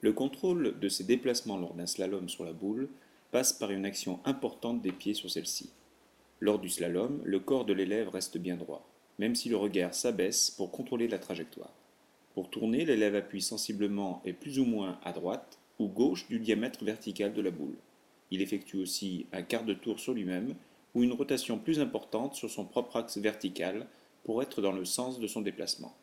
Le contrôle de ses déplacements lors d'un slalom sur la boule passe par une action importante des pieds sur celle-ci. Lors du slalom, le corps de l'élève reste bien droit, même si le regard s'abaisse pour contrôler la trajectoire. Pour tourner, l'élève appuie sensiblement et plus ou moins à droite ou gauche du diamètre vertical de la boule. Il effectue aussi un quart de tour sur lui-même ou une rotation plus importante sur son propre axe vertical pour être dans le sens de son déplacement.